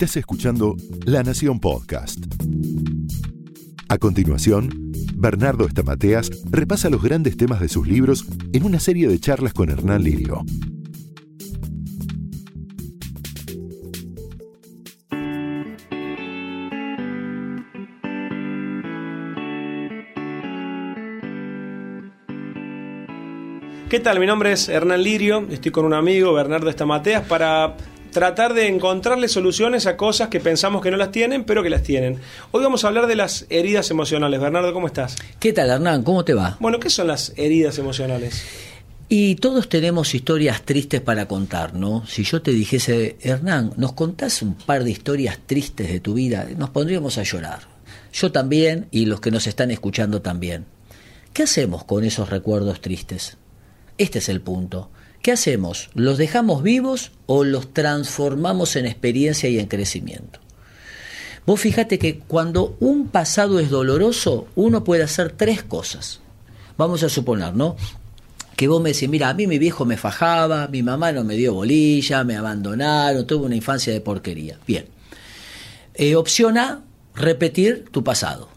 Estás escuchando La Nación Podcast. A continuación, Bernardo Estamateas repasa los grandes temas de sus libros en una serie de charlas con Hernán Lirio. ¿Qué tal? Mi nombre es Hernán Lirio, estoy con un amigo, Bernardo Estamateas, para tratar de encontrarle soluciones a cosas que pensamos que no las tienen, pero que las tienen. Hoy vamos a hablar de las heridas emocionales. Bernardo, ¿cómo estás? ¿Qué tal, Hernán? ¿Cómo te va? Bueno, ¿qué son las heridas emocionales? Y todos tenemos historias tristes para contar, ¿no? Si yo te dijese, Hernán, ¿nos contás un par de historias tristes de tu vida? Nos pondríamos a llorar. Yo también y los que nos están escuchando también. ¿Qué hacemos con esos recuerdos tristes? Este es el punto. ¿Qué hacemos? ¿Los dejamos vivos o los transformamos en experiencia y en crecimiento? Vos fíjate que cuando un pasado es doloroso, uno puede hacer tres cosas. Vamos a suponer, ¿no? Que vos me decís, mira, a mí mi viejo me fajaba, mi mamá no me dio bolilla, me abandonaron, tuve una infancia de porquería. Bien. Eh, opción A, repetir tu pasado.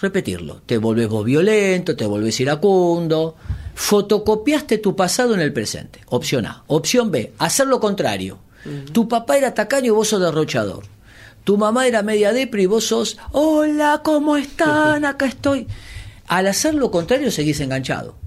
Repetirlo. Te volvés vos violento, te volvés iracundo, fotocopiaste tu pasado en el presente. Opción A. Opción B, hacer lo contrario. Tu papá era tacaño y vos sos derrochador. Tu mamá era media depre y vos sos, hola, ¿cómo están? Acá estoy. Al hacer lo contrario seguís enganchado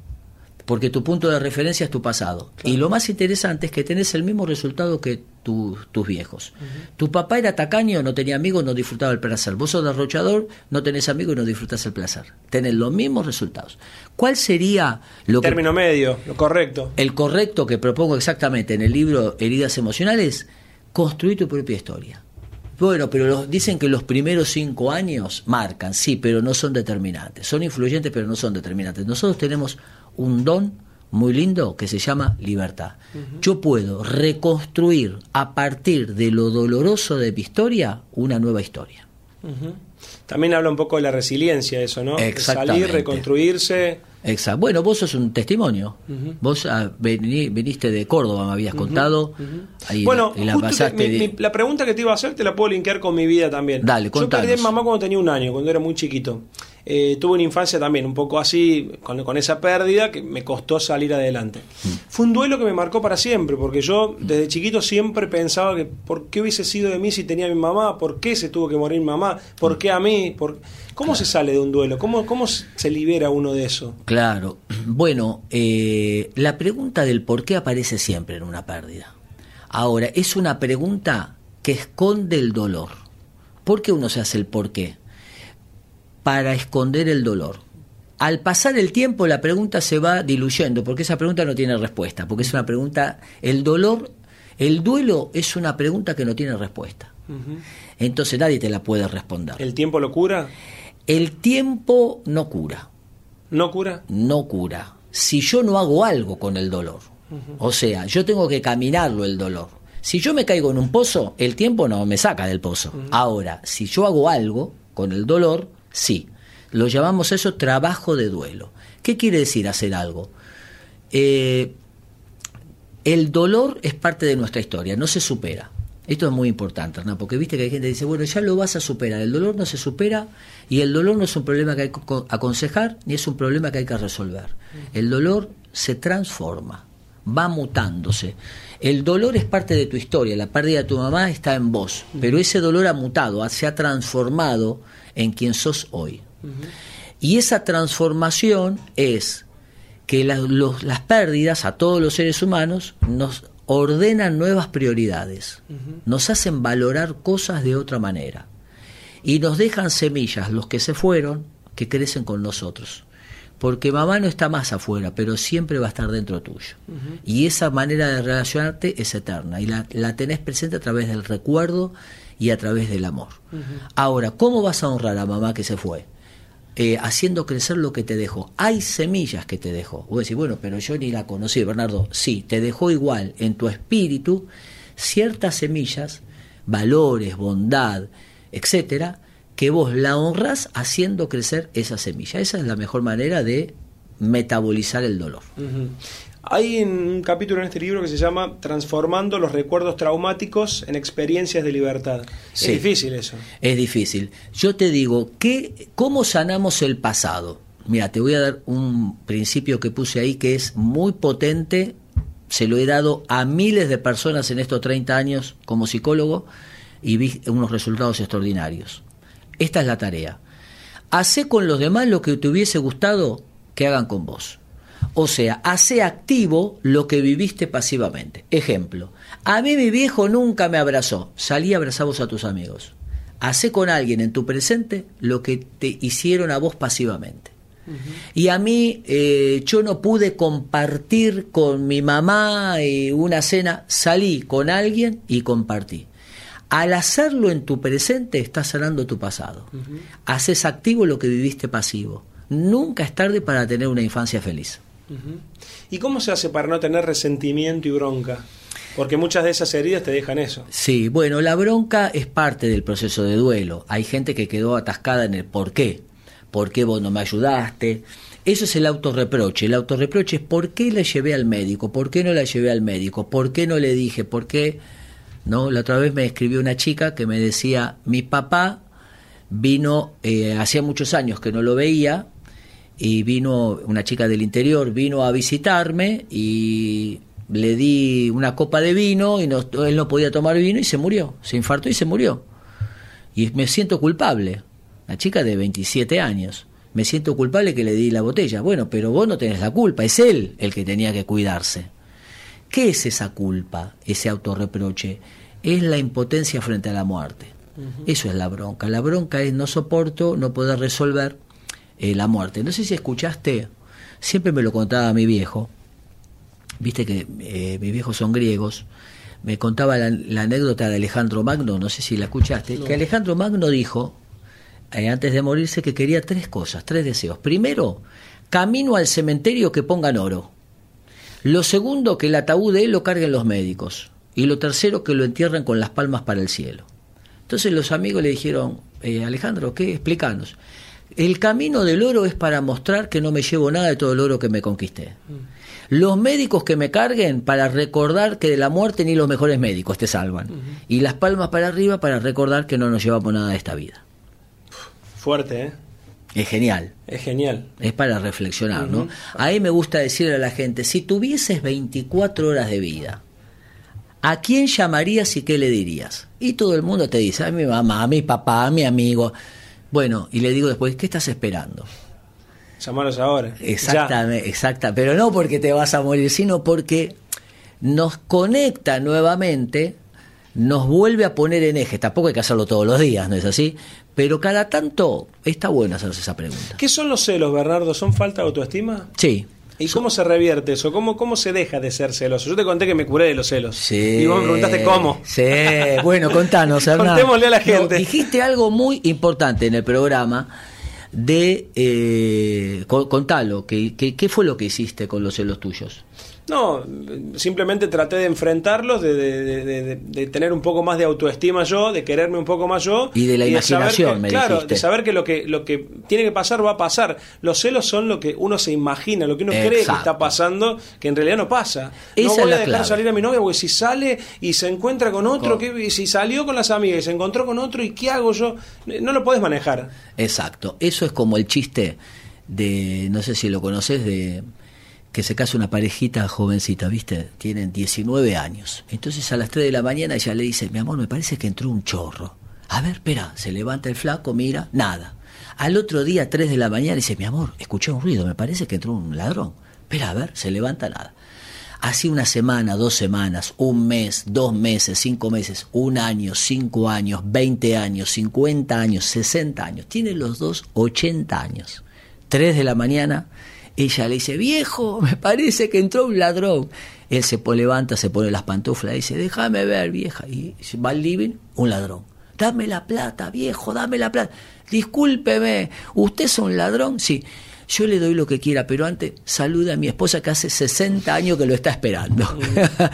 porque tu punto de referencia es tu pasado. Y lo más interesante es que tenés el mismo resultado que tus viejos. Tu papá era tacaño, no tenía amigos, no disfrutaba el placer. Vos sos derrochador, no tenés amigos y no disfrutas el placer. Tenés los mismos resultados. ¿Cuál sería lo Término medio, lo correcto. El correcto que propongo exactamente en el libro Heridas Emocionales, construir tu propia historia. Bueno, pero dicen que los primeros cinco años marcan, sí, pero no son determinantes. Son influyentes, pero no son determinantes. Nosotros tenemos un don muy lindo que se llama libertad. Yo puedo reconstruir a partir de lo doloroso de mi historia una nueva historia. También habla un poco de la resiliencia eso, ¿no? Salir, reconstruirse. Exacto. Bueno, vos sos un testimonio. Vos ah, viniste de Córdoba, me habías contado. bueno, la, la, pregunta que te iba a hacer te la puedo linkear con mi vida también. Dale, Yo perdí a mamá cuando tenía un año, cuando era muy chiquito. Eh, tuve una infancia también un poco así, con, esa pérdida que me costó salir adelante. Mm. Fue un duelo que me marcó para siempre, porque yo desde chiquito siempre pensaba que por qué hubiese sido de mí si tenía mi mamá, por qué se tuvo que morir mi mamá, por qué a mí, por... ¿cómo se sale de un duelo? ¿Cómo, ¿Cómo se libera uno de eso? Claro, bueno, eh, la pregunta del por qué aparece siempre en una pérdida. Ahora, es una pregunta que esconde el dolor. ¿Por qué uno se hace el por qué? Para esconder el dolor. Al pasar el tiempo la pregunta se va diluyendo, porque esa pregunta no tiene respuesta, porque es una pregunta, el dolor, el duelo es una pregunta que no tiene respuesta. Entonces nadie te la puede responder. ¿El tiempo lo cura? El tiempo no cura. ¿No cura? No cura. Si yo no hago algo con el dolor, o sea, yo tengo que caminarlo el dolor. Si yo me caigo en un pozo, el tiempo no me saca del pozo. Ahora, si yo hago algo con el dolor, Sí, lo llamamos eso trabajo de duelo. ¿Qué quiere decir hacer algo? Eh, el dolor es parte de nuestra historia, no se supera. Esto es muy importante, ¿no? porque viste que hay gente que dice, bueno, ya lo vas a superar. El dolor no se supera y el dolor no es un problema que hay que aconsejar ni es un problema que hay que resolver. El dolor se transforma, va mutándose. El dolor es parte de tu historia, la pérdida de tu mamá está en vos, pero ese dolor ha mutado, se ha transformado en quien sos hoy. Y esa transformación es que las pérdidas a todos los seres humanos nos ordenan nuevas prioridades, nos hacen valorar cosas de otra manera y nos dejan semillas, los que se fueron, que crecen con nosotros. Porque mamá no está más afuera, pero siempre va a estar dentro tuyo. Y esa manera de relacionarte es eterna y la, la tenés presente a través del recuerdo y a través del amor. Ahora, ¿cómo vas a honrar a mamá que se fue? Eh, haciendo crecer lo que te dejó. Hay semillas que te dejó. Vos decís, bueno, pero yo ni la conocí, Bernardo. Sí, te dejó igual en tu espíritu ciertas semillas, valores, bondad, etcétera, que vos la honras haciendo crecer esa semilla. Esa es la mejor manera de metabolizar el dolor. Hay un capítulo en este libro que se llama Transformando los recuerdos traumáticos en experiencias de libertad. Sí. Es difícil eso. Es difícil. Yo te digo, ¿qué, ¿cómo sanamos el pasado? Mira, te voy a dar un principio que puse ahí que es muy potente. Se lo he dado a miles de personas en estos 30 años como psicólogo y vi unos resultados extraordinarios. Esta es la tarea. Hacé con los demás lo que te hubiese gustado que hagan con vos. O sea, hace activo lo que viviste pasivamente. Ejemplo, a mí mi viejo nunca me abrazó. Salí y abrazamos a tus amigos. Hacé con alguien en tu presente lo que te hicieron a vos pasivamente. Y a mí eh, yo no pude compartir con mi mamá eh, una cena, salí con alguien y compartí. Al hacerlo en tu presente estás sanando tu pasado. Haces activo lo que viviste pasivo. Nunca es tarde para tener una infancia feliz. ¿Y cómo se hace para no tener resentimiento y bronca? Porque muchas de esas heridas te dejan eso. Sí, bueno, la bronca es parte del proceso de duelo. Hay gente que quedó atascada en el por qué. ¿Por qué vos no me ayudaste? Eso es el autorreproche. El autorreproche es por qué la llevé al médico, por qué no la llevé al médico, por qué no le dije, por qué. No, la otra vez me escribió una chica que me decía, mi papá vino, eh, hacía muchos años que no lo veía, y vino una chica del interior, vino a visitarme y le di una copa de vino y no, él no podía tomar vino y se murió, se infartó y se murió. Y me siento culpable, una chica de 27 años, me siento culpable que le di la botella. Bueno, pero vos no tenés la culpa, es él el que tenía que cuidarse. ¿Qué es esa culpa, ese autorreproche? Es la impotencia frente a la muerte. Eso es la bronca. La bronca es no soporto, no poder resolver eh, la muerte. No sé si escuchaste, siempre me lo contaba mi viejo, viste que eh, mis viejos son griegos, me contaba la, la anécdota de Alejandro Magno, no sé si la escuchaste, que Alejandro Magno dijo, eh, antes de morirse, que quería tres cosas, tres deseos. Primero, camino al cementerio que pongan oro. Lo segundo, que el ataúd de él lo carguen los médicos. Y lo tercero, que lo entierren con las palmas para el cielo. Entonces los amigos le dijeron, eh, Alejandro, ¿qué? Explícanos. El camino del oro es para mostrar que no me llevo nada de todo el oro que me conquisté. Los médicos que me carguen para recordar que de la muerte ni los mejores médicos te salvan. Y las palmas para arriba para recordar que no nos llevamos nada de esta vida. Fuerte, ¿eh? Es genial. Es genial. Es para reflexionar, ¿no? A mí me gusta decirle a la gente, si tuvieses 24 horas de vida, ¿a quién llamarías y qué le dirías? Y todo el mundo te dice, a mi mamá, a mi papá, a mi amigo. Bueno, y le digo después, ¿qué estás esperando? Llamaros ahora. Exactamente, exacta, pero no porque te vas a morir, sino porque nos conecta nuevamente, nos vuelve a poner en eje. Tampoco hay que hacerlo todos los días, ¿no es así? Pero cada tanto está bueno hacerse esa pregunta. ¿Qué son los celos, Bernardo? ¿Son falta de autoestima? Sí. ¿Y cómo se revierte eso? ¿Cómo, ¿Cómo se deja de ser celoso? Yo te conté que me curé de los celos. Sí. Y vos me preguntaste cómo. Sí, bueno, contanos, Hernán. Contémosle a la gente. No, dijiste algo muy importante en el programa de... Eh, con- contalo, ¿qué, qué, qué fue lo que hiciste con los celos tuyos? No, simplemente traté de enfrentarlos, de, de- de- tener un poco más de autoestima yo, de quererme un poco más yo. Y de la imaginación, que- me Claro, dijiste. de saber que lo, que lo que tiene que pasar va a pasar. Los celos son lo que uno se imagina, lo que uno cree que está pasando, que en realidad no pasa. Esa no voy a dejar clave. salir a mi novia porque si sale y se encuentra con otro, Con- ¿qué- y si salió con las amigas y se encontró con otro, ¿y qué hago yo? No lo podés manejar. Exacto. Eso es como el chiste de, no sé si lo conoces, de que se casa una parejita jovencita, ¿viste? Tienen 19 años. Entonces a las 3 de la mañana ella le dice, mi amor, me parece que entró un chorro. A ver, espera, se levanta el flaco, mira, nada. Al otro día, 3 de la mañana, dice, mi amor, escuché un ruido, me parece que entró un ladrón. Espera, a ver, se levanta nada. Así una semana, dos semanas, un mes, dos meses, cinco meses, un año, cinco años, 20 años, 50 años, 60 años. Tienen los dos 80 años. 3 de la mañana, ella le dice, viejo, me parece que entró un ladrón. Él se levanta, se pone las pantuflas y dice, déjame ver, vieja. Y va al living, un ladrón. Dame la plata, viejo, dame la plata. Discúlpeme, ¿usted es un ladrón? Sí. Yo le doy lo que quiera, pero antes saluda a mi esposa que hace 60 años que lo está esperando.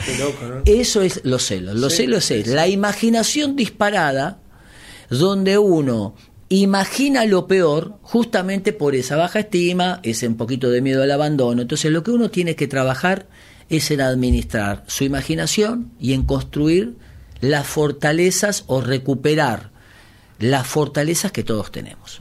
qué loco, ¿no? Eso es los celos. Los Sí, celos es sí. la imaginación disparada donde uno imagina lo peor justamente por esa baja estima, ese un poquito de miedo al abandono. Entonces lo que uno tiene que trabajar es en administrar su imaginación y en construir las fortalezas o recuperar las fortalezas que todos tenemos.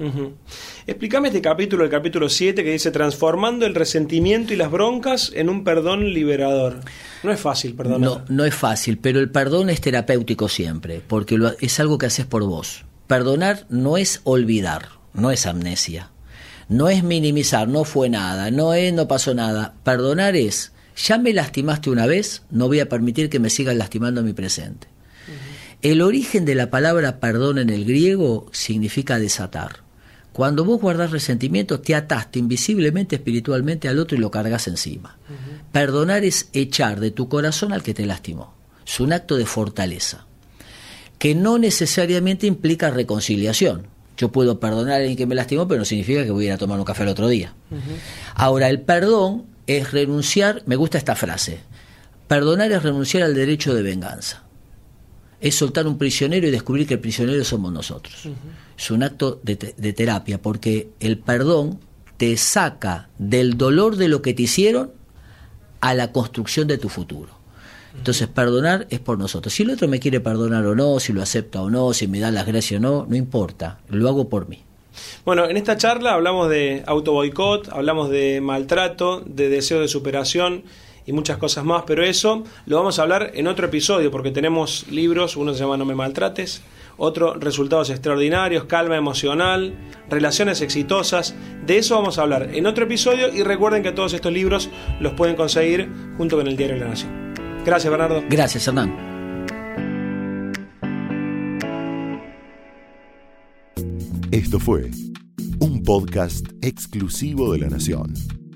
Explícame este capítulo, el capítulo 7, que dice transformando el resentimiento y las broncas en un perdón liberador. No es fácil perdonar. No, no es fácil, pero el perdón es terapéutico siempre, porque es algo que haces por vos. Perdonar no es olvidar, no es amnesia, no es minimizar, no fue nada, no es no pasó nada. Perdonar es, ya me lastimaste una vez, no voy a permitir que me sigan lastimando en mi presente. El origen de la palabra perdón en el griego significa desatar. Cuando vos guardás resentimiento, te ataste invisiblemente, espiritualmente al otro y lo cargas encima. Perdonar es echar de tu corazón al que te lastimó. Es un acto de fortaleza que no necesariamente implica reconciliación. Yo puedo perdonar a alguien que me lastimó, pero no significa que voy a ir a tomar un café el otro día. Ahora, el perdón es renunciar, me gusta esta frase, perdonar es renunciar al derecho de venganza. Es soltar un prisionero y descubrir que el prisionero somos nosotros. Es un acto de, de terapia, porque el perdón te saca del dolor de lo que te hicieron a la construcción de tu futuro. Entonces, perdonar es por nosotros. Si el otro me quiere perdonar o no, si lo acepta o no, si me da las gracias o no, no importa, lo hago por mí. Bueno, en esta charla hablamos de auto boicot, hablamos de maltrato, de deseo de superación y muchas cosas más, pero eso lo vamos a hablar en otro episodio porque tenemos libros, uno se llama No me maltrates, otro Resultados extraordinarios, calma emocional, relaciones exitosas, de eso vamos a hablar en otro episodio y recuerden que todos estos libros los pueden conseguir junto con el Diario de la Nación. Gracias, Bernardo. Gracias, Hernán. Esto fue un podcast exclusivo de La Nación.